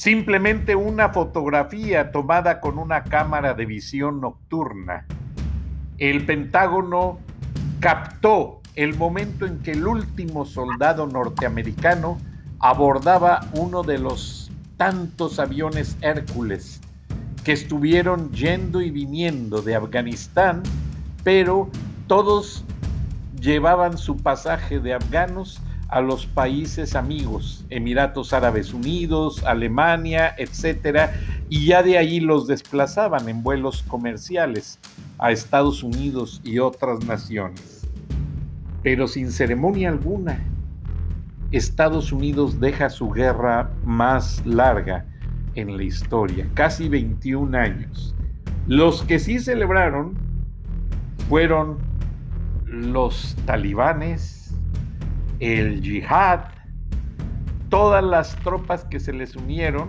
simplemente una fotografía tomada con una cámara de visión nocturna. El Pentágono captó el momento en que el último soldado norteamericano abordaba uno de los tantos aviones Hércules que estuvieron yendo y viniendo de Afganistán, pero todos llevaban su pasaje de afganos a los países amigos, Emiratos Árabes Unidos, Alemania, etcétera, y ya de ahí los desplazaban en vuelos comerciales a Estados Unidos y otras naciones. Pero sin ceremonia alguna, Estados Unidos deja su guerra más larga en la historia, casi 21 años. Los que sí celebraron fueron los talibanes, el yihad, todas las tropas que se les unieron,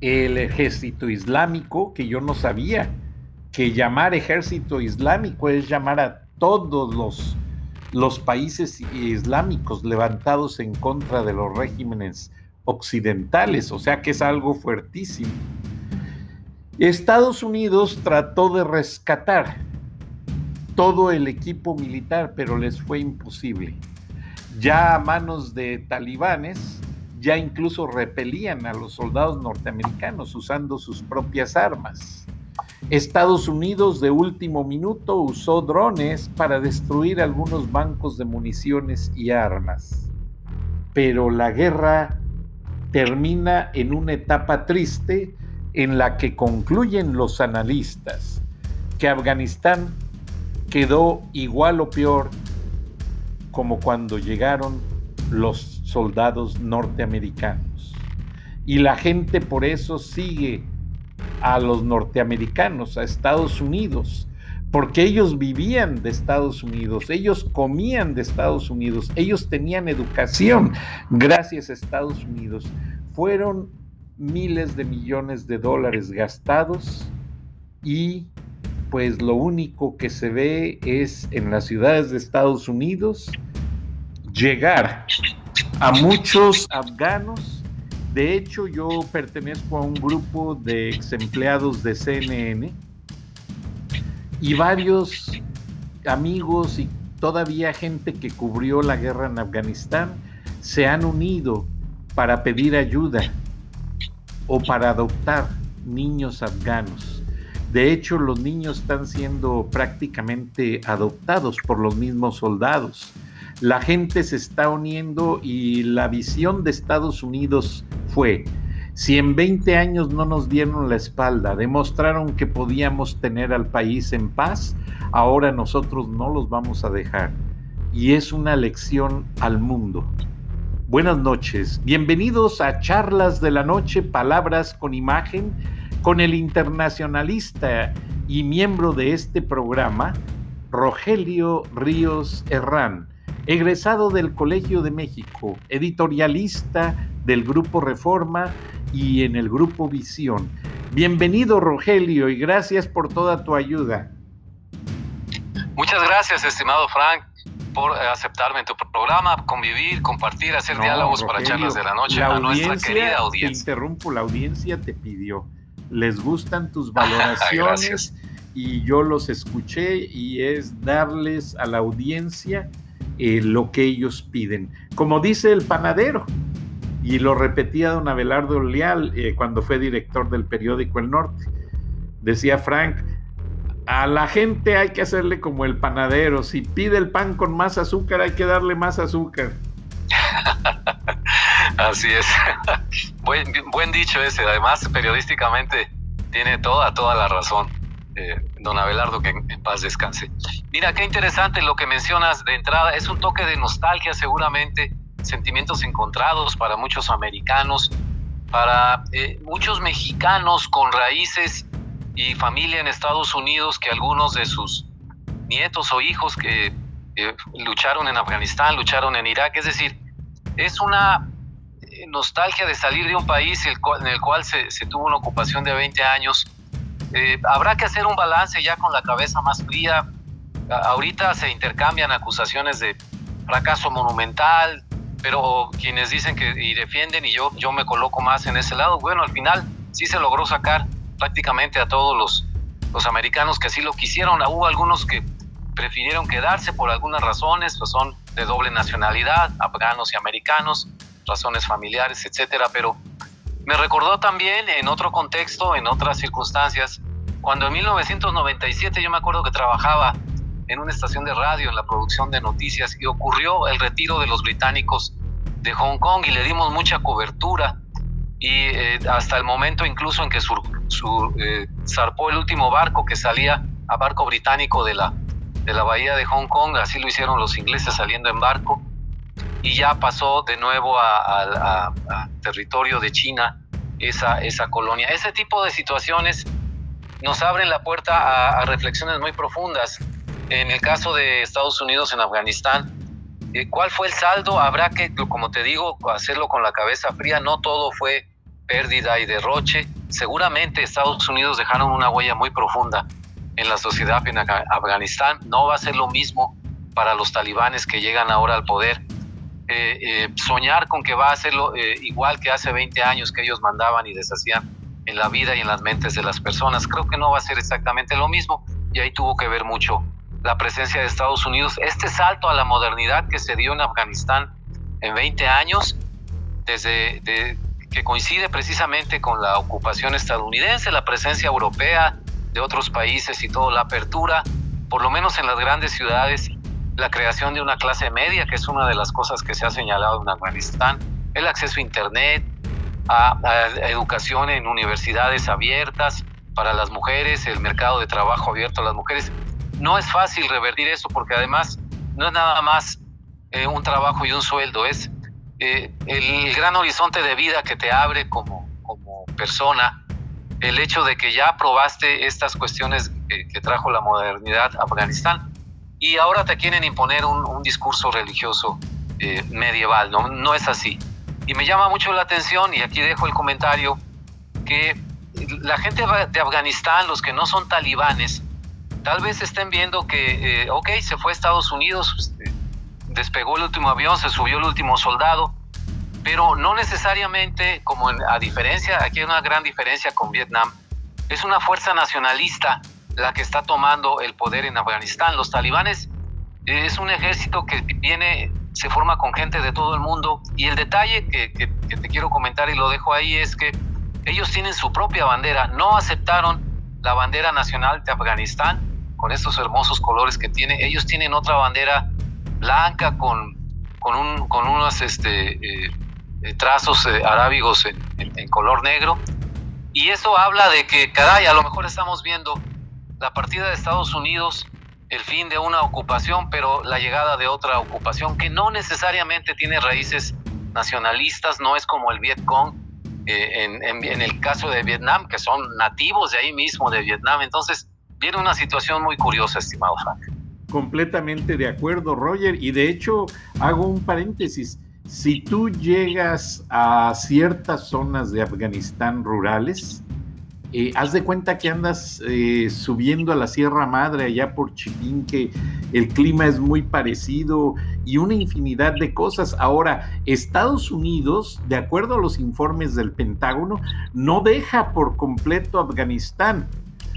el ejército islámico, que yo no sabía que llamar ejército islámico es llamar a todos los, los países islámicos levantados en contra de los regímenes occidentales, o sea que es algo fuertísimo. Estados Unidos trató de rescatar todo el equipo militar, pero les fue imposible. Ya a manos de talibanes, ya incluso repelían a los soldados norteamericanos usando sus propias armas. Estados Unidos de último minuto usó drones para destruir algunos bancos de municiones y armas. Pero la guerra termina en una etapa triste en la que concluyen los analistas que Afganistán quedó igual o peor como cuando llegaron los soldados norteamericanos. Y la gente por eso sigue a los norteamericanos, a Estados Unidos, porque ellos vivían de Estados Unidos, ellos comían de Estados Unidos, ellos tenían educación gracias a Estados Unidos. Fueron miles de millones de dólares gastados y pues lo único que se ve es en las ciudades de Estados Unidos llegar a muchos afganos. De hecho, yo pertenezco a un grupo de ex empleados de CNN y varios amigos y todavía gente que cubrió la guerra en Afganistán se han unido para pedir ayuda o para adoptar niños afganos. De hecho, los niños están siendo prácticamente adoptados por los mismos soldados. La gente se está uniendo y la visión de Estados Unidos fue, si en 20 años no nos dieron la espalda, demostraron que podíamos tener al país en paz, ahora nosotros no los vamos a dejar. Y es una lección al mundo. Buenas noches, bienvenidos a Charlas de la Noche, Palabras con Imagen con el internacionalista y miembro de este programa, Rogelio Ríos Herrán, egresado del Colegio de México, editorialista del Grupo Reforma y en el Grupo Visión. Bienvenido Rogelio y gracias por toda tu ayuda. Muchas gracias, estimado Frank, por aceptarme en tu programa, convivir, compartir, hacer diálogos para charlas de la noche a nuestra querida audiencia. Te interrumpo, la audiencia te pidió les gustan tus valoraciones y yo los escuché y es darles a la audiencia eh, lo que ellos piden. Como dice el panadero, y lo repetía don Abelardo Leal eh, cuando fue director del periódico El Norte. Decía Frank, a la gente hay que hacerle como el panadero, si pide el pan con más azúcar hay que darle más azúcar. Así es. buen, dicho ese, además periodísticamente tiene toda, toda la razón. Eh, don Abelardo, que en, paz descanse. Mira, qué interesante lo que mencionas de entrada. Es un toque de nostalgia seguramente, sentimientos encontrados para muchos americanos, para eh, muchos mexicanos con raíces y familia en Estados Unidos, que algunos de sus nietos o hijos que eh, lucharon en Afganistán, lucharon en Irak. Es decir, es una nostalgia de salir de un país en el cual se, tuvo una ocupación de 20 años eh, habrá que hacer un balance ya con la cabeza más fría. ahorita se intercambian acusaciones de fracaso monumental, pero quienes dicen que y defienden y yo, yo me coloco más en ese lado, bueno, al final sí se logró sacar prácticamente a todos los, los americanos que así lo quisieron. Hubo algunos que prefirieron quedarse por algunas razones, pues son de doble nacionalidad, afganos y americanos, razones familiares, etcétera, pero me recordó también en otro contexto, en otras circunstancias, cuando en 1997 yo me acuerdo que trabajaba en una estación de radio en la producción de noticias y ocurrió el retiro de los británicos de Hong Kong y le dimos mucha cobertura. Y eh, hasta el momento incluso en que eh, zarpó el último barco que salía a barco británico de la, de la bahía de Hong Kong, así lo hicieron los ingleses saliendo en barco y ya pasó de nuevo a, territorio de China esa, esa colonia. Ese tipo de situaciones nos abren la puerta a, reflexiones muy profundas. En el caso de Estados Unidos en Afganistán, eh, ¿cuál fue el saldo? Habrá que, como te digo, hacerlo con la cabeza fría. No todo fue pérdida y derroche. Seguramente Estados Unidos dejaron una huella muy profunda en la sociedad en Afganistán. No va a ser lo mismo para los talibanes que llegan ahora al poder. Eh, eh, soñar con que va a hacerlo eh, igual que hace 20 años que ellos mandaban y deshacían en la vida y en las mentes de las personas. Creo que no va a ser exactamente lo mismo y ahí tuvo que ver mucho la presencia de Estados Unidos. Este salto a la modernidad que se dio en Afganistán en 20 años, desde que coincide precisamente con la ocupación estadounidense, la presencia europea de otros países y toda la apertura, por lo menos en las grandes ciudades la creación de una clase media, que es una de las cosas que se ha señalado en Afganistán, el acceso a Internet, a, educación en universidades abiertas para las mujeres, el mercado de trabajo abierto a las mujeres. No es fácil revertir eso porque además no es nada más eh, un trabajo y un sueldo, es eh, el gran horizonte de vida que te abre como, persona, el hecho de que ya probaste estas cuestiones que, que trajo la modernidad a Afganistán y ahora te quieren imponer un, discurso religioso eh, medieval, ¿no? es así. Y me llama mucho la atención, y aquí dejo el comentario, que la gente de Afganistán, los que no son talibanes, tal vez estén viendo que, eh, ok, se fue a Estados Unidos, este, despegó el último avión, se subió el último soldado, pero no necesariamente, como a diferencia, aquí hay una gran diferencia con Vietnam, es una fuerza nacionalista la que está tomando el poder en Afganistán. Los talibanes eh, es un ejército que viene, se forma con gente de todo el mundo. Y el detalle que, te quiero comentar y lo dejo ahí es que ellos tienen su propia bandera, no aceptaron la bandera nacional de Afganistán con estos hermosos colores que tiene, ellos tienen otra bandera blanca con, con, un, con unos este, eh, eh, trazos arábigos en, en color negro. Y eso habla de que, caray, a lo mejor estamos viendo la partida de Estados Unidos, el fin de una ocupación, pero la llegada de otra ocupación que no necesariamente tiene raíces nacionalistas, no es como el Vietcong eh, en, el caso de Vietnam, que son nativos de ahí mismo, de Vietnam. Entonces, viene una situación muy curiosa, estimado Frank. Completamente de acuerdo, Roger. Y de hecho, hago un paréntesis. Si tú llegas a ciertas zonas de Afganistán rurales, eh, haz de cuenta que andas eh, subiendo a la Sierra Madre allá por Chipín, que el clima es muy parecido y una infinidad de cosas. Ahora, Estados Unidos, de acuerdo a los informes del Pentágono, no deja por completo Afganistán.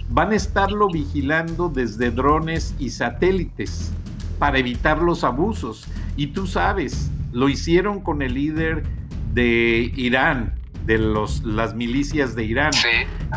Van a estarlo vigilando desde drones y satélites para evitar los abusos. Y tú sabes, lo hicieron con el líder de Irán, de los, las milicias de Irán.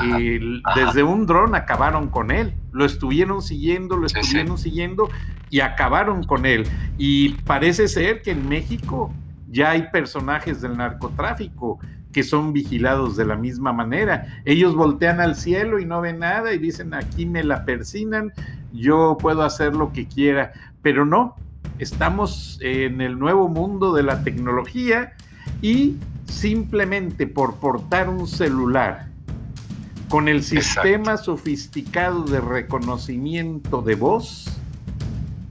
y desde un dron acabaron con él. Lo estuvieron siguiendo, lo estuvieron siguiendo y acabaron con él. Y parece ser que en México ya hay personajes del narcotráfico que son vigilados de la misma manera. Ellos voltean al cielo y no ven nada y dicen, aquí me la persinan, yo puedo hacer lo que quiera, pero no, estamos en el nuevo mundo de la tecnología y simplemente por portar un celular con el sistema sofisticado de reconocimiento de voz,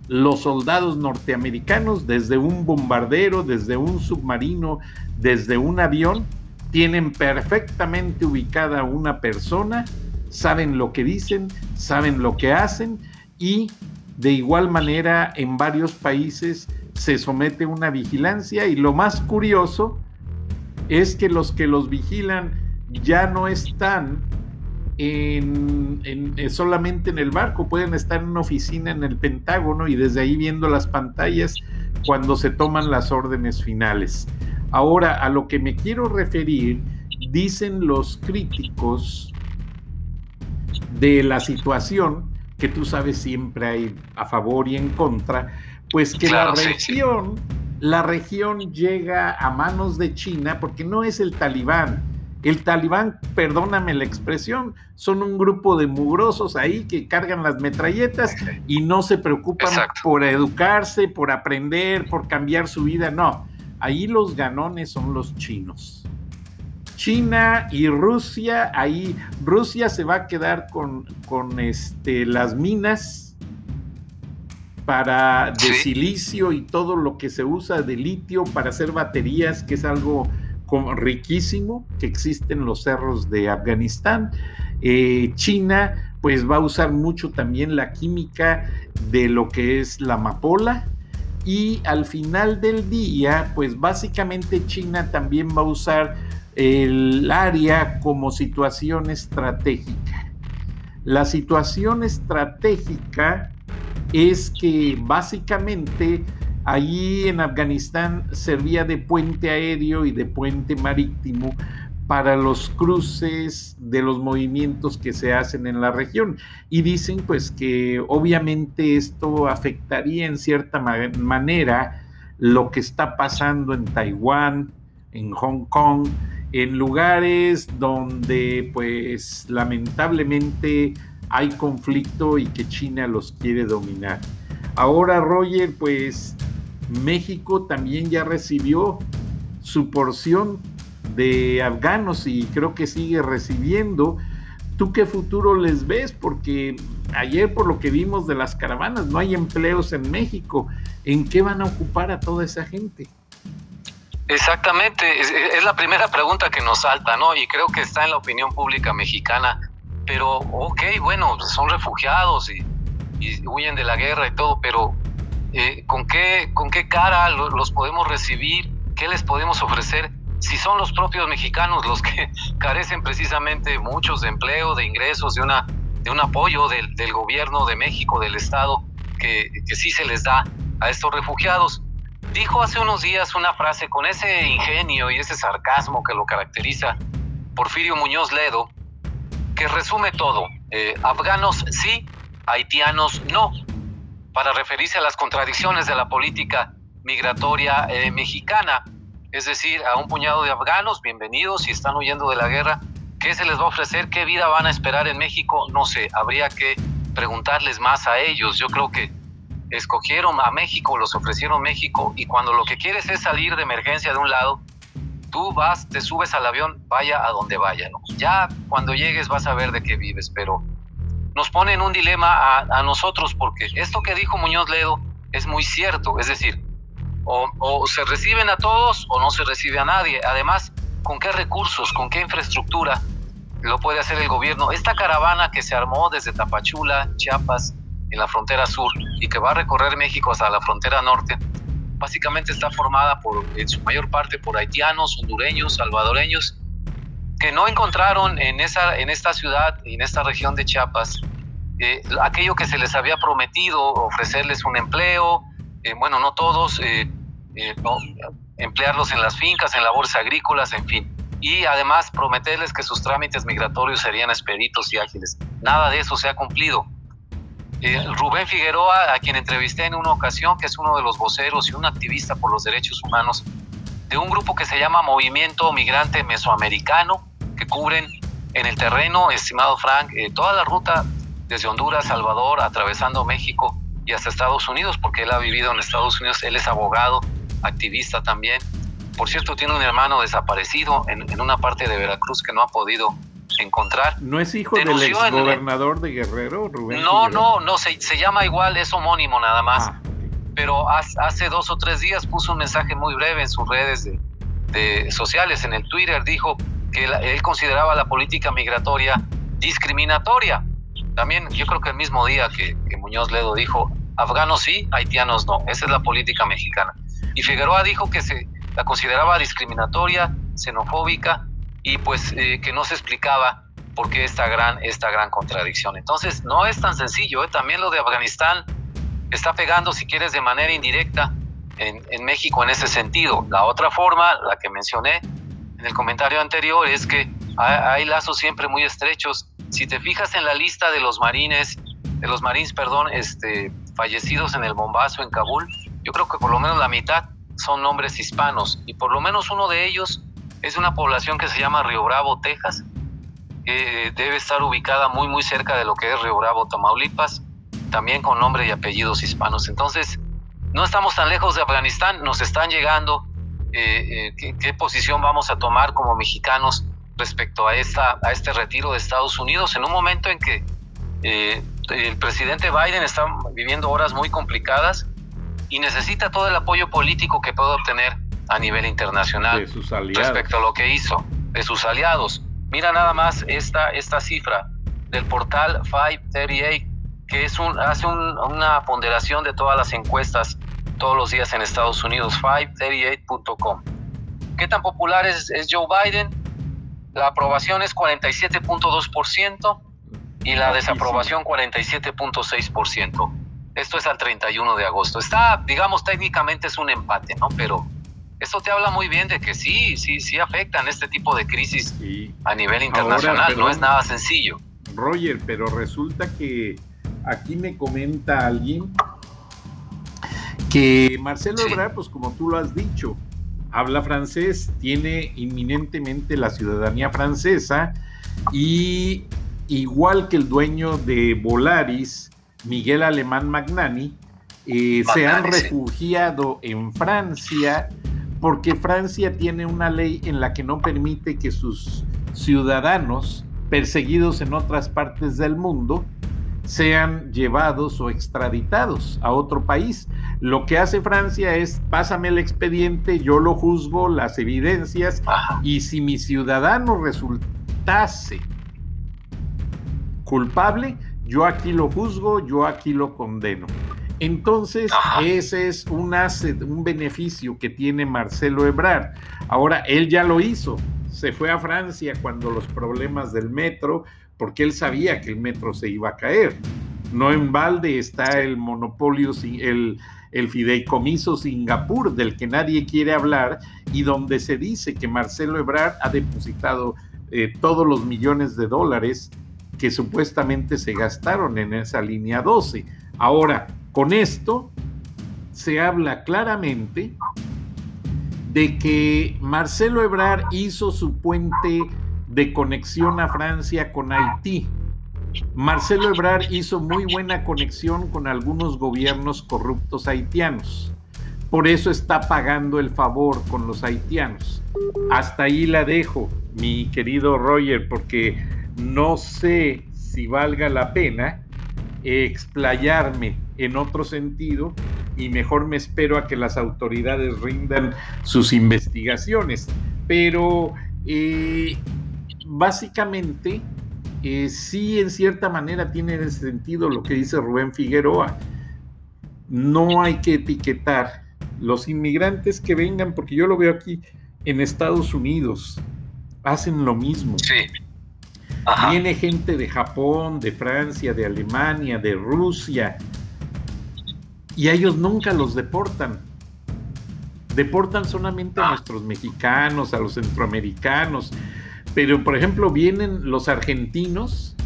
los soldados norteamericanos desde un bombardero, desde un submarino, desde un avión, tienen perfectamente ubicada una persona, saben lo que dicen, saben lo que hacen y de igual manera en varios países se somete a una vigilancia y lo más curioso es que los que los vigilan ya no están en, eh, solamente en el barco, pueden estar en una oficina en el Pentágono y desde ahí viendo las pantallas cuando se toman las órdenes finales. Ahora, a lo que me quiero referir, dicen los críticos de la situación, que tú sabes siempre hay a favor y en contra, pues que la región, la región llega a manos de China porque no es el talibán. El talibán, perdóname la expresión, son un grupo de mugrosos ahí que cargan las metralletas y no se preocupan por educarse, por aprender, por cambiar su vida, no ahí los ganones son los chinos. China y Rusia, ahí Rusia se va a quedar con, con este, las minas para de silicio y todo lo que se usa de litio para hacer baterías, que es algo riquísimo que existe en los cerros de Afganistán. Eh, China pues va a usar mucho también la química de lo que es la amapola, y al final del día, pues básicamente China también va a usar el área como situación estratégica. La situación estratégica es que básicamente allí en Afganistán servía de puente aéreo y de puente marítimo para los cruces de los movimientos que se hacen en la región. Y dicen pues que obviamente esto afectaría en cierta manera lo que está pasando en Taiwán, en Hong Kong, en lugares donde pues lamentablemente hay conflicto y que China los quiere dominar. Ahora Roger pues México también ya recibió su porción de afganos y creo que sigue recibiendo. ¿Tú qué futuro les ves? Porque ayer por lo que vimos de las caravanas no hay empleos en México. ¿En qué van a ocupar a toda esa gente? Exactamente, es, la primera pregunta que nos salta, ¿no? Y creo que está en la opinión pública mexicana. Pero, ok, bueno, son refugiados y, huyen de la guerra y todo, pero eh, ¿con, qué, ¿con qué cara los podemos recibir? ¿Qué les podemos ofrecer? si son los propios mexicanos los que carecen precisamente muchos de empleo, de ingresos, de, una, de un apoyo del, del gobierno de México, del Estado, que, que sí se les da a estos refugiados. Dijo hace unos días una frase con ese ingenio y ese sarcasmo que lo caracteriza, Porfirio Muñoz Ledo, que resume todo. Eh, afganos sí, haitianos no, para referirse a las contradicciones de la política migratoria eh, mexicana es decir, a un puñado de afganos, bienvenidos, si están huyendo de la guerra, ¿qué se les va a ofrecer? ¿Qué vida van a esperar en México? No sé, habría que preguntarles más a ellos. Yo creo que escogieron a México, los ofrecieron México, y cuando lo que quieres es salir de emergencia de un lado, tú vas, te subes al avión, vaya a donde vaya. Ya cuando llegues vas a ver de qué vives, pero nos pone en un dilema a, nosotros porque esto que dijo Muñoz Ledo es muy cierto, es decir, o, se reciben a todos o no se recibe a nadie. Además, ¿con qué recursos, con qué infraestructura lo puede hacer el gobierno? Esta caravana que se armó desde Tapachula, Chiapas, en la frontera sur, y que va a recorrer México hasta la frontera norte, básicamente está formada por, en su mayor parte por haitianos, hondureños, salvadoreños, que no encontraron en, esa, en esta ciudad en esta región de Chiapas eh, aquello que se les había prometido, ofrecerles un empleo, eh, bueno, no todos, eh, eh, emplearlos en las fincas, en labores agrícolas, en fin. Y además prometerles que sus trámites migratorios serían expeditos y ágiles. Nada de eso se ha cumplido. Eh, Rubén Figueroa, a quien entrevisté en una ocasión, que es uno de los voceros y un activista por los derechos humanos de un grupo que se llama Movimiento Migrante Mesoamericano, que cubren en el terreno, estimado Frank, eh, toda la ruta desde Honduras, Salvador, atravesando México y hasta Estados Unidos, porque él ha vivido en Estados Unidos, él es abogado, activista también. Por cierto, tiene un hermano desaparecido en, una parte de Veracruz que no ha podido encontrar. ¿No es hijo del ex gobernador de Guerrero, Rubén? No, no, no, se, se, llama igual, es homónimo nada más. Ah, Pero hace dos o tres días puso un mensaje muy breve en sus redes de, sociales, en el Twitter, dijo que él consideraba la política migratoria discriminatoria. También yo creo que el mismo día que, que Muñoz Ledo dijo, afganos sí, haitianos no, esa es la política mexicana. Y Figueroa dijo que se la consideraba discriminatoria, xenofóbica y pues eh, que no se explicaba por qué esta gran, esta gran contradicción. Entonces, no es tan sencillo, ¿eh? también lo de Afganistán está pegando, si quieres, de manera indirecta en, en, México en ese sentido. La otra forma, la que mencioné en el comentario anterior, es que hay, lazos siempre muy estrechos. Si te fijas en la lista de los marines, de los marines, perdón, este, fallecidos en el bombazo en Kabul, yo creo que por lo menos la mitad son nombres hispanos y por lo menos uno de ellos es una población que se llama Río Bravo, Texas, que debe estar ubicada muy muy cerca de lo que es Río Bravo, Tamaulipas, también con nombre y apellidos hispanos. Entonces, no estamos tan lejos de Afganistán, nos están llegando eh, eh, ¿qué, posición vamos a tomar como mexicanos respecto a, esta, a este retiro de Estados Unidos en un momento en que eh, el presidente Biden está viviendo horas muy complicadas y necesita todo el apoyo político que puede obtener a nivel internacional respecto a lo que hizo de sus aliados. Mira nada más esta, esta cifra del portal 538, que es un, hace una ponderación de todas las encuestas todos los días en Estados Unidos, 538.com. ¿Qué tan popular es, es Joe Biden? La aprobación es 47.2% y la desaprobación 47.6%. Esto es al 31 de agosto. Está, digamos, técnicamente es un empate, ¿no? Pero esto te habla muy bien de que sí, sí, sí afectan este tipo de crisis a nivel internacional. no es nada sencillo. Roger, pero resulta que aquí me comenta alguien que Marcelo Ebrard, pues como tú lo has dicho, habla francés, tiene inminentemente la ciudadanía francesa y igual que el dueño de Volaris, Miguel Alemán Magnani, eh, se han refugiado en Francia porque Francia tiene una ley en la que no permite que sus ciudadanos perseguidos en otras partes del mundo sean llevados o extraditados a otro país. Lo que hace Francia es, pásame el expediente, yo lo juzgo, las evidencias, y si mi ciudadano resultase culpable, yo aquí lo juzgo, yo aquí lo condeno. Entonces, ese es un asset, un beneficio que tiene Marcelo Ebrard. Ahora, él ya lo hizo. Se fue a Francia cuando los problemas del metro, porque él sabía que el metro se iba a caer. No en balde está el monopolio, el, el fideicomiso Singapur, del que nadie quiere hablar, y donde se dice que Marcelo Ebrard ha depositado eh, todos los millones de dólares que supuestamente se gastaron en esa línea 12. Ahora, con esto se habla claramente de que Marcelo Ebrard hizo su puente de conexión a Francia con Haití. Marcelo Ebrard hizo muy buena conexión con algunos gobiernos corruptos haitianos. Por eso está pagando el favor con los haitianos. Hasta ahí la dejo, mi querido Roger, porque no sé si valga la pena explayarme en otro sentido y mejor me espero a que las autoridades rindan sus investigaciones. Pero eh, básicamente eh, sí en cierta manera tiene sentido lo que dice Rubén Figueroa. No hay que etiquetar los inmigrantes que vengan, porque yo lo veo aquí en Estados Unidos, hacen lo mismo. Sí Viene gente de Japón, de Francia, de Alemania, de Rusia, y a ellos nunca los deportan. deportan solamente a ah. nuestros mexicanos, a los centroamericanos, pero por ejemplo vienen los argentinos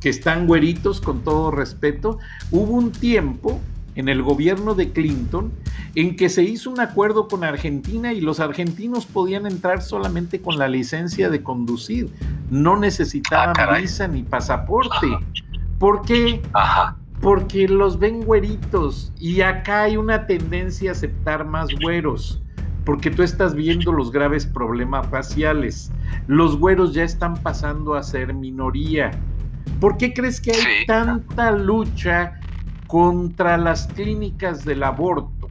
que están güeritos con todo respeto. Hubo un tiempo en el gobierno de Clinton en que se hizo un acuerdo con Argentina y los argentinos podían entrar solamente con la licencia de conducir, no necesitaban ah, visa ni pasaporte. ¿Por qué? Porque los ven güeritos y acá hay una tendencia a aceptar más güeros porque tú estás viendo los graves problemas raciales. Los güeros ya están pasando a ser minoría. ¿Por qué crees que hay tanta lucha contra las clínicas del aborto.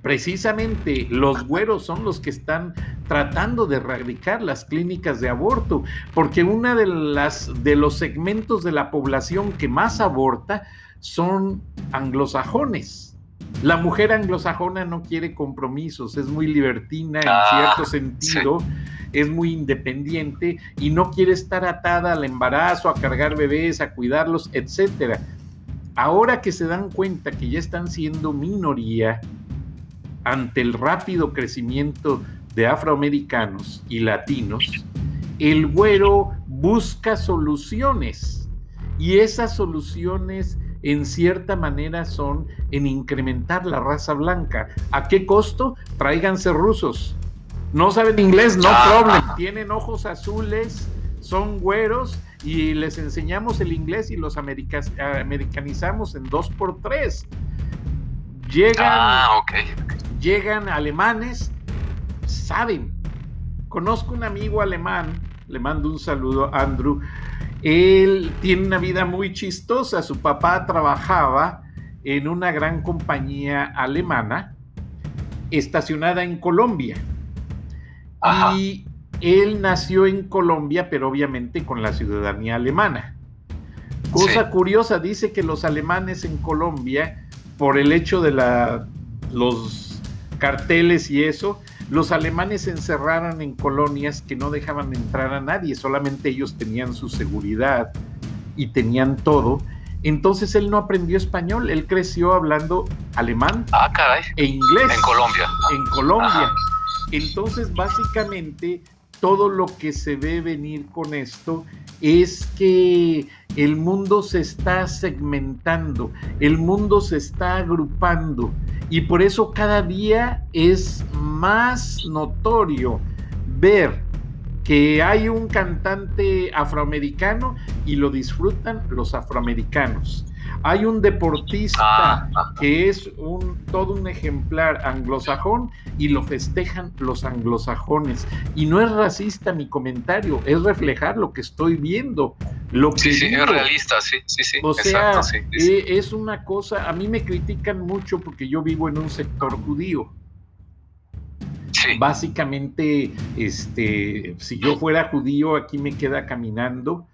Precisamente los güeros son los que están tratando de erradicar las clínicas de aborto, porque una de las de los segmentos de la población que más aborta son anglosajones. La mujer anglosajona no quiere compromisos, es muy libertina en ah, cierto sentido, es muy independiente y no quiere estar atada al embarazo, a cargar bebés, a cuidarlos, etcétera ahora que se dan cuenta que ya están siendo minoría ante el rápido crecimiento de afroamericanos y latinos, el güero busca soluciones y esas soluciones en cierta manera son en incrementar la raza blanca. ¿A qué costo? Tráiganse rusos. No saben inglés, no ah. problem. Tienen ojos azules, son güeros y les enseñamos el inglés y los americanizamos en dos por tres. Llegan, ah, llegan alemanes, saben. Conozco un amigo alemán, le mando un saludo a Andrew. Él tiene una vida muy chistosa. Su papá trabajaba en una gran compañía alemana estacionada en Colombia. Y él nació en Colombia, pero obviamente con la ciudadanía alemana. Cosa curiosa, dice que los alemanes en Colombia, por el hecho de la, los carteles y eso, los alemanes se encerraron en colonias que no dejaban entrar a nadie, solamente ellos tenían su seguridad y tenían todo. Entonces él no aprendió español, él creció hablando alemán ah, e inglés. En Colombia. En Colombia. Entonces, básicamente, todo lo que se ve venir con esto es que el mundo se está segmentando, el mundo se está agrupando y por eso cada día es más notorio ver que hay un cantante afroamericano y lo disfrutan los afroamericanos hay un deportista ah, ah. que es un, todo un ejemplar anglosajón y lo festejan los anglosajones. Y no es racista mi comentario, es reflejar lo que estoy viendo. Lo que sí, sí, es realista, sí, sí, sí. O sea, eh, es una cosa, a mí me critican mucho porque yo vivo en un sector judío. Básicamente, este, si yo fuera judío, aquí me queda caminando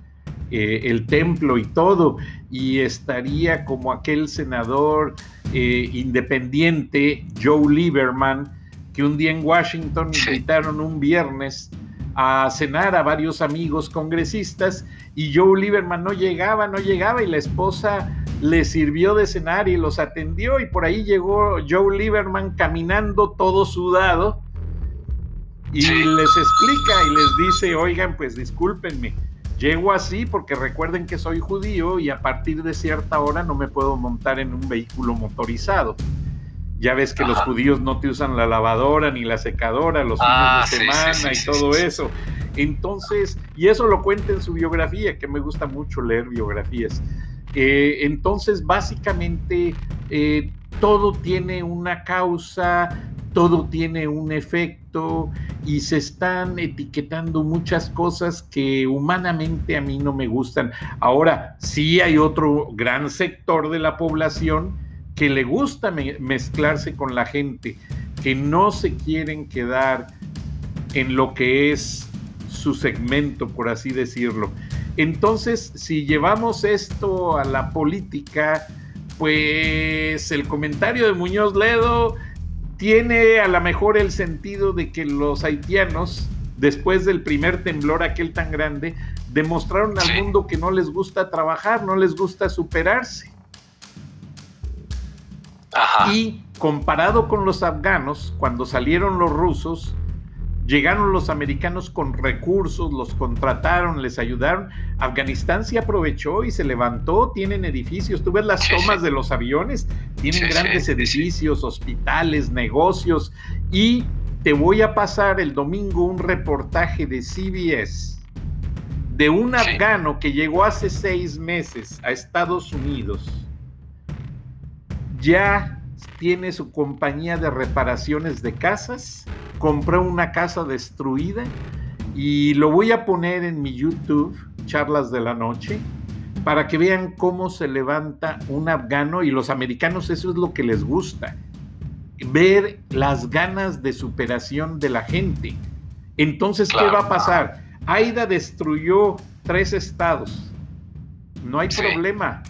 eh, el templo y todo, y estaría como aquel senador eh, independiente, Joe Lieberman, que un día en Washington invitaron un viernes a cenar a varios amigos congresistas y Joe Lieberman no llegaba, no llegaba y la esposa le sirvió de cenar y los atendió y por ahí llegó Joe Lieberman caminando todo sudado y les explica y les dice, oigan, pues discúlpenme, Llego así porque recuerden que soy judío y a partir de cierta hora no me puedo montar en un vehículo motorizado. Ya ves que los judíos no te usan la lavadora ni la secadora los ah, fines de semana y todo eso. Entonces, y eso lo cuenta en su biografía, que me gusta mucho leer biografías. Eh, entonces, básicamente, eh, todo tiene una causa, todo tiene un efecto y se están etiquetando muchas cosas que humanamente a mí no me gustan. Ahora, sí hay otro gran sector de la población que le gusta mezclarse con la gente, que no se quieren quedar en lo que es su segmento, por así decirlo. Entonces, si llevamos esto a la política, pues el comentario de Muñoz Ledo tiene a lo mejor el sentido de que los haitianos, después del primer temblor aquel tan grande, demostraron al mundo que no les gusta trabajar, no les gusta superarse. Y comparado con los afganos, cuando salieron los rusos, llegaron los americanos con recursos, los contrataron, les ayudaron. Afganistán se aprovechó y se levantó, tienen edificios. Tú ves las tomas de los aviones, tienen grandes edificios, hospitales, negocios. Y te voy a pasar el domingo un reportaje de CBS de un afgano que llegó hace seis meses a Estados Unidos. Ya tiene su compañía de reparaciones de casas, compró una casa destruida y lo voy a poner en mi YouTube, Charlas de la Noche, para que vean cómo se levanta un afgano y los americanos eso es lo que les gusta, ver las ganas de superación de la gente. Entonces, ¿qué va a pasar? Aida destruyó tres estados. No hay problema.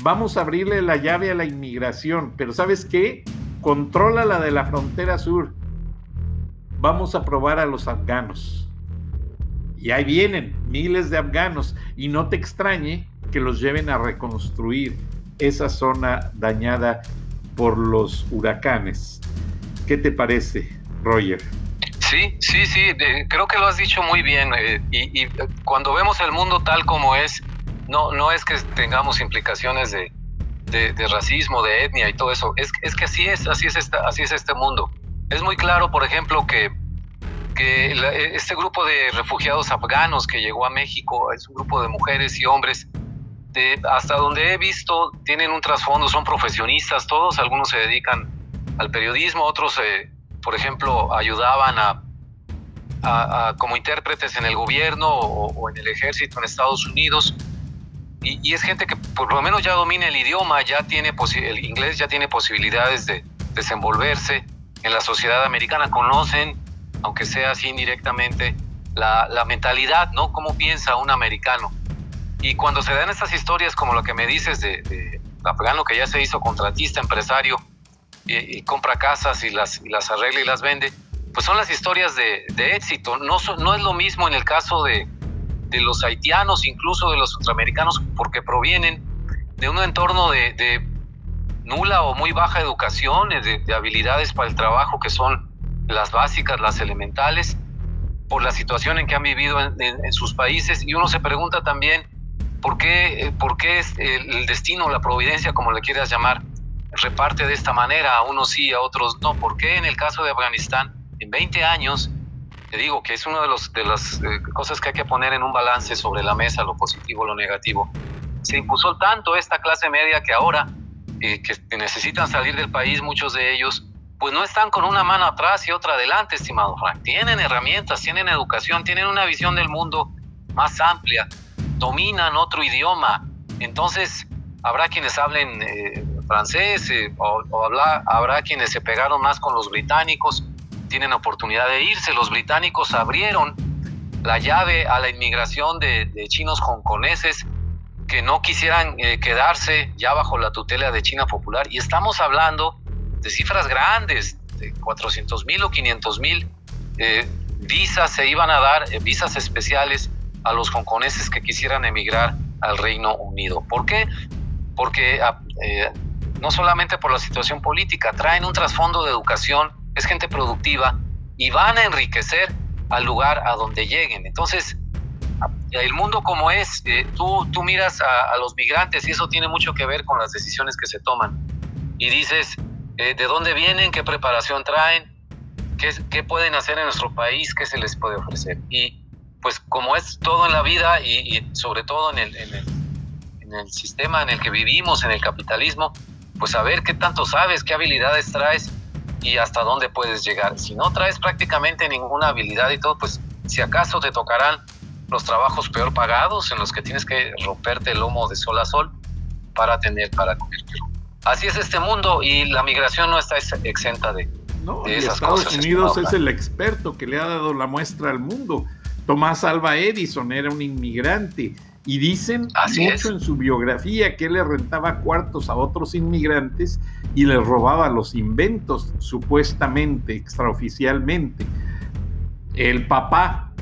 Vamos a abrirle la llave a la inmigración, pero ¿sabes qué? Controla la de la frontera sur. Vamos a probar a los afganos. Y ahí vienen miles de afganos y no te extrañe que los lleven a reconstruir esa zona dañada por los huracanes. ¿Qué te parece, Roger? Sí, sí, sí, creo que lo has dicho muy bien. Eh, y, cuando vemos el mundo tal como es, no, no es que tengamos implicaciones de, racismo, de etnia y todo eso. Es, que así es, así es, esta, así es este mundo. Es muy claro, por ejemplo, que, que este grupo de refugiados afganos que llegó a México es un grupo de mujeres y hombres. De, hasta donde he visto, tienen un trasfondo, son profesionistas todos, algunos se dedican al periodismo, otros eh, por ejemplo, ayudaban a, como intérpretes en el gobierno o, en el ejército en Estados Unidos. Y, es gente que por lo menos ya domina el idioma, ya tiene el inglés ya tiene posibilidades de desenvolverse en la sociedad americana, conocen, aunque sea así indirectamente, la, mentalidad, ¿no? Cómo piensa un americano. Y cuando se dan estas historias como lo que me dices de, de afgano que ya se hizo contratista, empresario, y, compra casas y las, las arregla y las vende, pues son las historias de, éxito. No, no es lo mismo en el caso de, de, los haitianos, incluso de los centroamericanos, porque provienen de un entorno de, nula o muy baja educación, de, habilidades para el trabajo que son las básicas, las elementales, por la situación en que han vivido en, sus países. Y uno se pregunta también por qué, por qué es el destino, la providencia, como le quieras llamar, reparte de esta manera, a unos sí, a otros no. ¿Por qué en el caso de Afganistán, en 20 años, te digo que es una de, los, de las eh, cosas que hay que poner en un balance sobre la mesa, lo positivo, lo negativo? Se impuso tanto esta clase media que ahora, eh, que necesitan salir del país, muchos de ellos, pues no están con una mano atrás y otra adelante, estimado Frank. Tienen herramientas, tienen educación, tienen una visión del mundo más amplia, dominan otro idioma. Entonces, habrá quienes hablen eh, francés, eh, o, habrá quienes se pegaron más con los británicos, tienen oportunidad de irse. Los británicos abrieron la llave a la inmigración de, chinos hongkoneses que no quisieran eh, quedarse ya bajo la tutela de China Popular. Y estamos hablando de cifras grandes, de 400 mil o 500 mil eh, visas se iban a dar, visas especiales a los hongkoneses que quisieran emigrar al Reino Unido. ¿Por qué? Porque ah, no solamente por la situación política, traen un trasfondo de educación, es gente productiva y van a enriquecer al lugar a donde lleguen. Entonces, el mundo como es, eh, tú, tú miras a, los migrantes y eso tiene mucho que ver con las decisiones que se toman. Y dices, eh, ¿de dónde vienen? ¿Qué preparación traen? ¿Qué, ¿Qué, pueden hacer en nuestro país? ¿Qué se les puede ofrecer? Y pues como es todo en la vida y, sobre todo en el, en el, sistema en el que vivimos, en el capitalismo, pues a ver qué tanto sabes, qué habilidades traes y hasta dónde puedes llegar. Si no traes prácticamente ninguna habilidad y todo, pues si acaso te tocarán los trabajos peor pagados en los que tienes que romperte el lomo de sol a sol para tener para comer. así es este mundo y la migración no está exenta de, no, Estados Unidos es el experto que le ha dado la muestra al mundo. Tomás Alba Edison era un inmigrante y dicen mucho en su biografía que él le rentaba cuartos a otros inmigrantes y les robaba los inventos, supuestamente, extraoficialmente. El papá,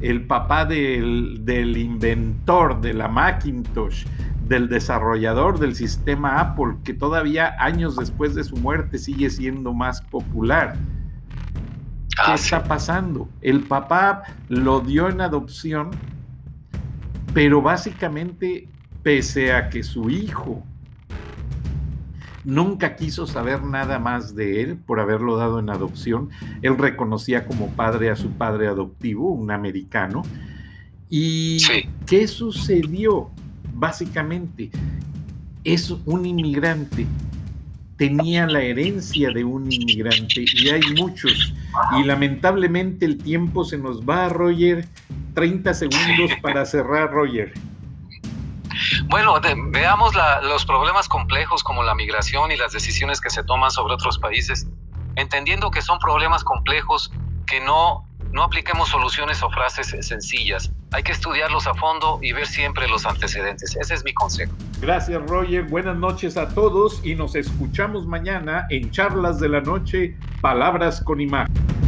el papá del, del inventor de la Macintosh, del desarrollador del sistema Apple, que todavía años después de su muerte sigue siendo más popular. ¿Qué ah, está pasando? El papá lo dio en adopción, pero básicamente, pese a que su hijo nunca quiso saber nada más de él por haberlo dado en adopción, él reconocía como padre a su padre adoptivo, un americano. ¿Y qué sucedió? Básicamente, es un inmigrante tenía la herencia de un inmigrante y hay muchos. Y lamentablemente el tiempo se nos va, Roger. 30 segundos para cerrar, Roger. Bueno, veamos los problemas complejos como la migración y las decisiones que se toman sobre otros países, entendiendo que son problemas complejos que no no apliquemos soluciones o frases sencillas. Hay que estudiarlos a fondo y ver siempre los antecedentes. Ese es mi consejo. Gracias, Roger. Buenas noches a todos y nos escuchamos mañana en Charlas de la Noche, Palabras con Imagen.